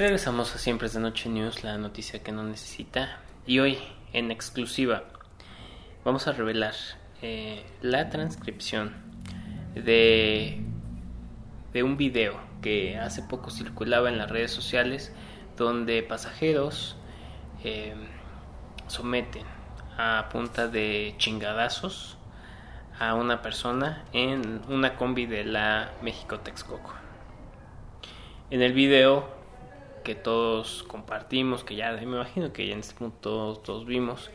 Regresamos a Siempre es de Noche News, la noticia que no necesita. Y hoy, en exclusiva, vamos a revelar eh, la transcripción de, de un video que hace poco circulaba en las redes sociales donde pasajeros eh, someten a punta de chingadazos a una persona en una combi de la México Texcoco. En el video que todos compartimos, que ya me imagino que ya en este punto todos vimos,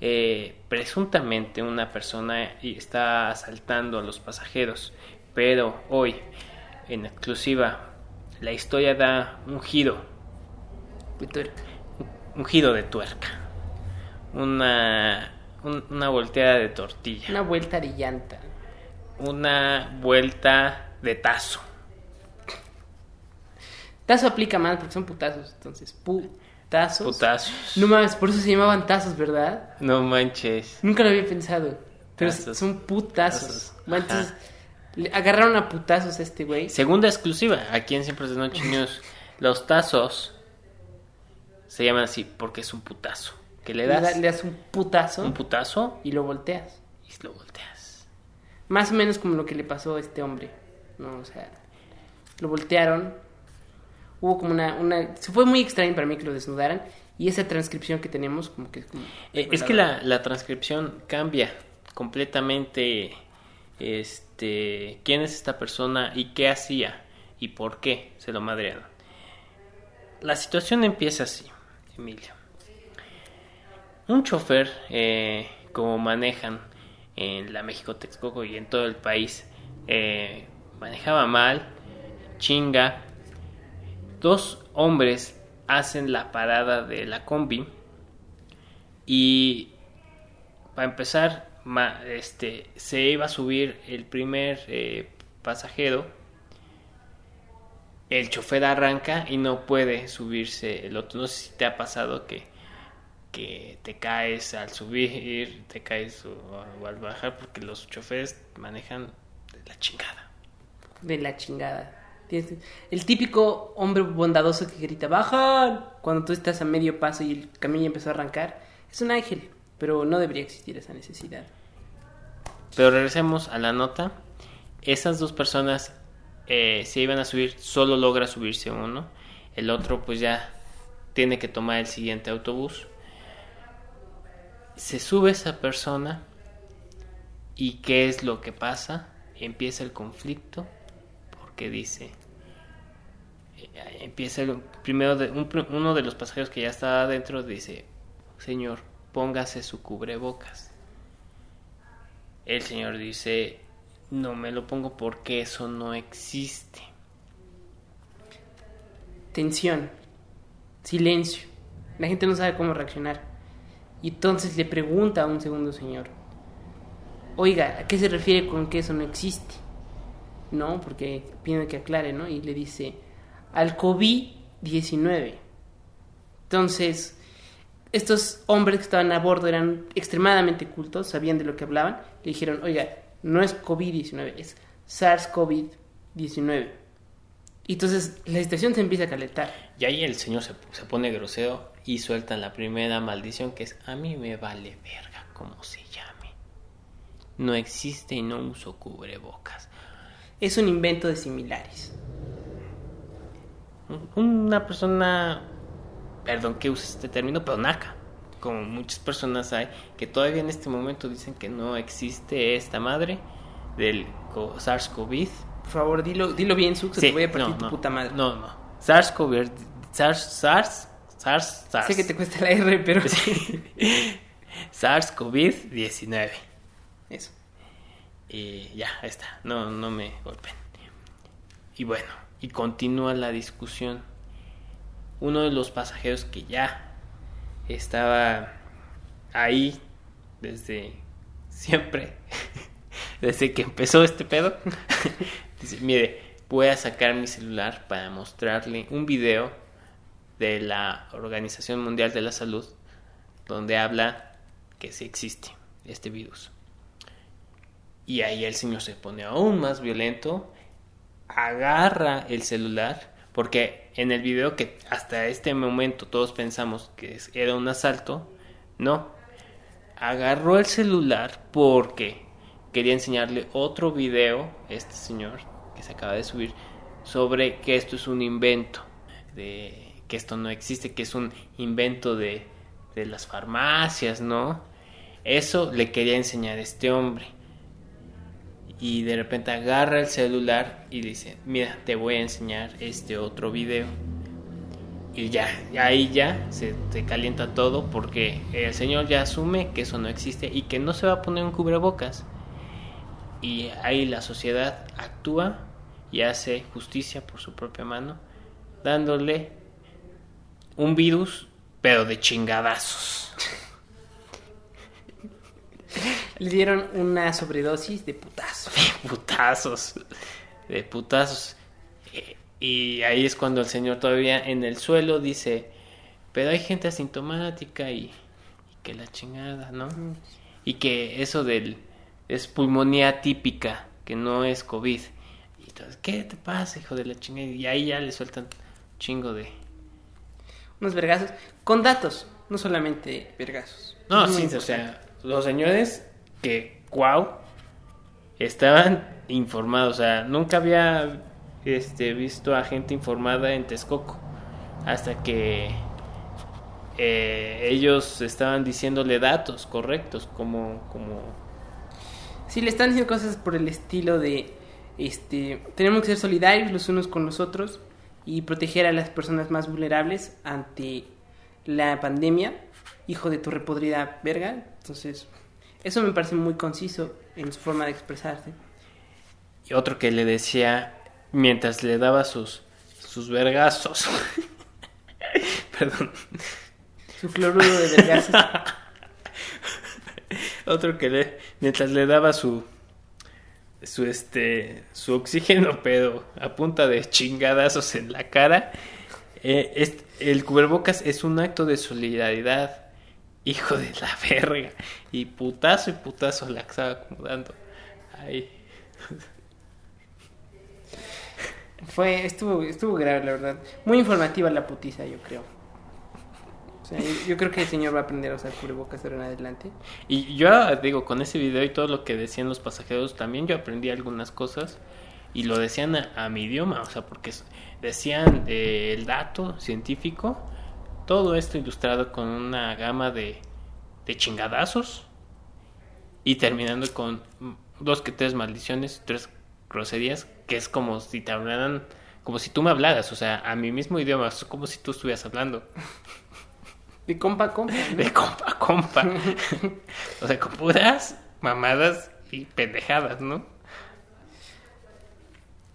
eh, presuntamente una persona está asaltando a los pasajeros, pero hoy, en exclusiva, la historia da un giro, un giro de tuerca, una, una volteada de tortilla, Una vuelta de llanta. una vuelta de tazo. Tazo aplica más porque son putazos. Entonces, putazos. Putazos. No mames, por eso se llamaban tazos, ¿verdad? No manches. Nunca lo había pensado. Pero Tazos. son putazos. Entonces, le agarraron a putazos a este güey. Segunda exclusiva, aquí en Siempre de Noche News. Los tazos se llaman así porque es un putazo. Que le Le, da- das le das un putazo un putazo y lo volteas. y lo volteas. Más o menos como lo que le pasó a este hombre. ¿no? O sea, lo voltearon. Hubo como una, una... Se fue muy extraño para mí que lo desnudaran. Y esa transcripción que tenemos como que es. Eh, que la, la transcripción cambia completamente este quién es esta persona y qué hacía y por qué se lo madrearon. La situación empieza así, Emilio. Un chofer, eh, como manejan en la México Texcoco y en todo el país, eh, manejaba mal, chinga. Dos hombres hacen la parada de la combi y para empezar, ma- este, se iba a subir el primer eh, pasajero. El chofer arranca y no puede subirse el otro. No sé si te ha pasado que, que te caes al subir, te caes o, o al bajar, porque los choferes manejan de la chingada. de la chingada. El típico hombre bondadoso que grita, bajan, cuando tú estás a medio paso y el camión ya empezó a arrancar. Es un ángel, pero no debería existir esa necesidad. Pero regresemos a la nota. Esas dos personas eh, se iban a subir, solo logra subirse uno. El otro pues ya tiene que tomar el siguiente autobús. Se sube esa persona y ¿qué es lo que pasa? Empieza el conflicto porque dice... eh, Empieza el, primero de, uno de los pasajeros que ya estaba adentro dice, señor, póngase su cubrebocas. El señor dice, no me lo pongo porque eso no existe. Tensión, silencio. La gente no sabe cómo reaccionar. Y entonces le pregunta a un segundo señor, oiga, ¿a qué se refiere con que eso no existe? No, porque pide que aclare, ¿no? Y le dice, al COVID-19. Entonces, estos hombres que estaban a bordo eran extremadamente cultos, sabían de lo que hablaban. Le dijeron, oiga, no es COVID-19, es SARS-CoV-19. Y entonces la situación se empieza a calentar. Y ahí el señor se, se pone grosero y suelta la primera maldición que es, a mí me vale verga como se llame. No existe y no uso cubrebocas. Es un invento de similares. Una persona, perdón que use este término, pero naca. Como muchas personas hay que todavía en este momento dicen que no existe esta madre del co- SARS-CoV. Por favor, dilo, dilo bien, Sux, Sí, te voy a partir no, tu no, puta madre. No, no. SARS-CoV, SARS, SARS, SARS, SARS. Sé que te cuesta la R, pero SARS-CoV-19. eso. Y ya, ahí está. No, no me golpeen. Y bueno, y continúa la discusión. Uno de los pasajeros que ya estaba ahí desde siempre, desde que empezó este pedo, dice, mire, voy a sacar mi celular para mostrarle un video de la Organización Mundial de la Salud donde habla que sí existe este virus. Y ahí el señor se pone aún más violento, agarra el celular, Porque en el video que hasta este momento todos pensamos que era un asalto, no. Agarró el celular porque quería enseñarle otro video, este señor que se acaba de subir, sobre que esto es un invento, de que esto no existe, que es un invento de, de las farmacias, ¿no? Eso le quería enseñar este hombre. Y de repente agarra el celular y dice, mira, te voy a enseñar este otro video. Y ya, ahí ya se, calienta todo porque el señor ya asume que eso no existe y que no se va a poner un cubrebocas. Y ahí la sociedad actúa y hace justicia por su propia mano, dándole un virus, pero de chingadazos. Le dieron una sobredosis de putazo. putazos, de putazos. Eh, Y ahí es cuando el señor todavía en el suelo dice, pero hay gente asintomática y, y que la chingada, ¿no? Y que eso del es pulmonía típica, que no es COVID. Y entonces, ¿qué te pasa, hijo de la chingada? Y ahí ya le sueltan un chingo de... Unos vergazos. Con datos, no solamente vergazos. No, sí, o sea, los señores que, wow, estaban informados, o sea, nunca había este, visto a gente informada en Texcoco, hasta que eh, ellos estaban diciéndole datos correctos, como, como, Sí, le están diciendo cosas por el estilo de, este, tenemos que ser solidarios los unos con los otros y proteger a las personas más vulnerables ante la pandemia, hijo de tu repodrida verga. Entonces, eso me parece muy conciso en su forma de expresarse. y otro que le decía, mientras le daba sus, sus vergazos, perdón, Su fluoruro de vergazos. Otro que le, mientras le daba su, su este, su oxígeno, pero a punta de chingadazos en la cara, eh, es- el cubrebocas es un acto de solidaridad, hijo de la verga, y putazo y putazo la estaba acomodando. Ahí. Fue, estuvo, estuvo grave, la verdad. Muy informativa la putiza, yo creo. O sea, yo, yo creo que el señor va a aprender a usar cubrebocas ahora en adelante. Y yo digo, con ese video y todo lo que decían los pasajeros, también yo aprendí algunas cosas y lo decían a, a mi idioma, o sea, porque decían eh, el dato científico, todo esto ilustrado con una gama de, de chingadazos y terminando con dos que tres maldiciones, tres groserías, que es como si te hablaran, como si tú me hablaras, o sea, a mi mismo idioma, es como si tú estuvieras hablando. De compa a compa. ¿no? De compa a compa. o sea, con puras mamadas y pendejadas, ¿no?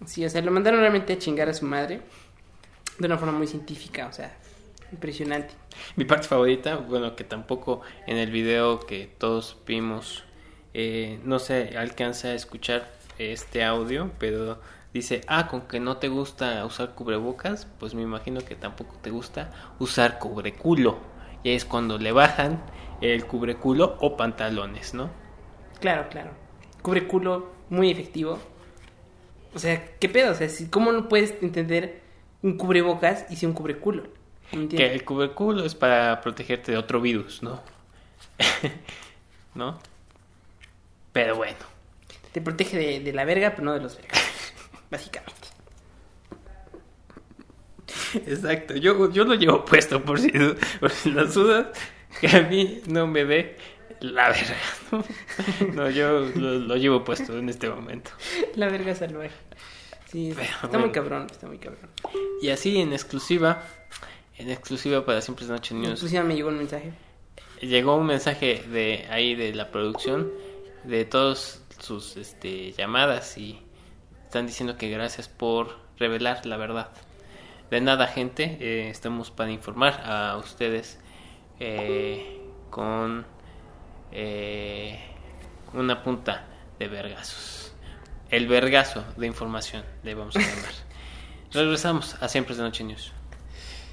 Sí, o sea, lo mandaron realmente a chingar a su madre. De una forma muy científica, o sea, impresionante. Mi parte favorita, bueno, que tampoco en el video que todos vimos, eh, no se alcanza a escuchar este audio, pero dice, ah, con que no te gusta usar cubrebocas, pues me imagino que tampoco te gusta usar cubreculo. Y es cuando le bajan el cubreculo o pantalones, ¿no? Claro, claro. Cubre culo, muy efectivo. O sea, ¿qué pedo? O sea, ¿cómo no puedes entender un cubrebocas y si un cubreculo? Entiendo. Que el cubreculo es para protegerte de otro virus, ¿no? ¿No? Pero bueno. Te protege de, de la verga, pero no de los vergas. Básicamente. Exacto, yo, yo lo llevo puesto por si, por si las dudas, que a mí no me dé la verga. No, No, yo lo, lo llevo puesto en este momento. La verga salvaje. Sí, Pero está bueno. muy cabrón, está muy cabrón. Y así en exclusiva, en exclusiva para Siempre es Noche News, Inclusive me llegó un mensaje. llegó un mensaje de ahí de la producción de todas sus este, llamadas y están diciendo que gracias por revelar la verdad. De nada, gente, eh, estamos para informar a ustedes eh, con eh, una punta de vergazos. El vergazo de información, le vamos a llamar. Regresamos a Siempre es de Noche News.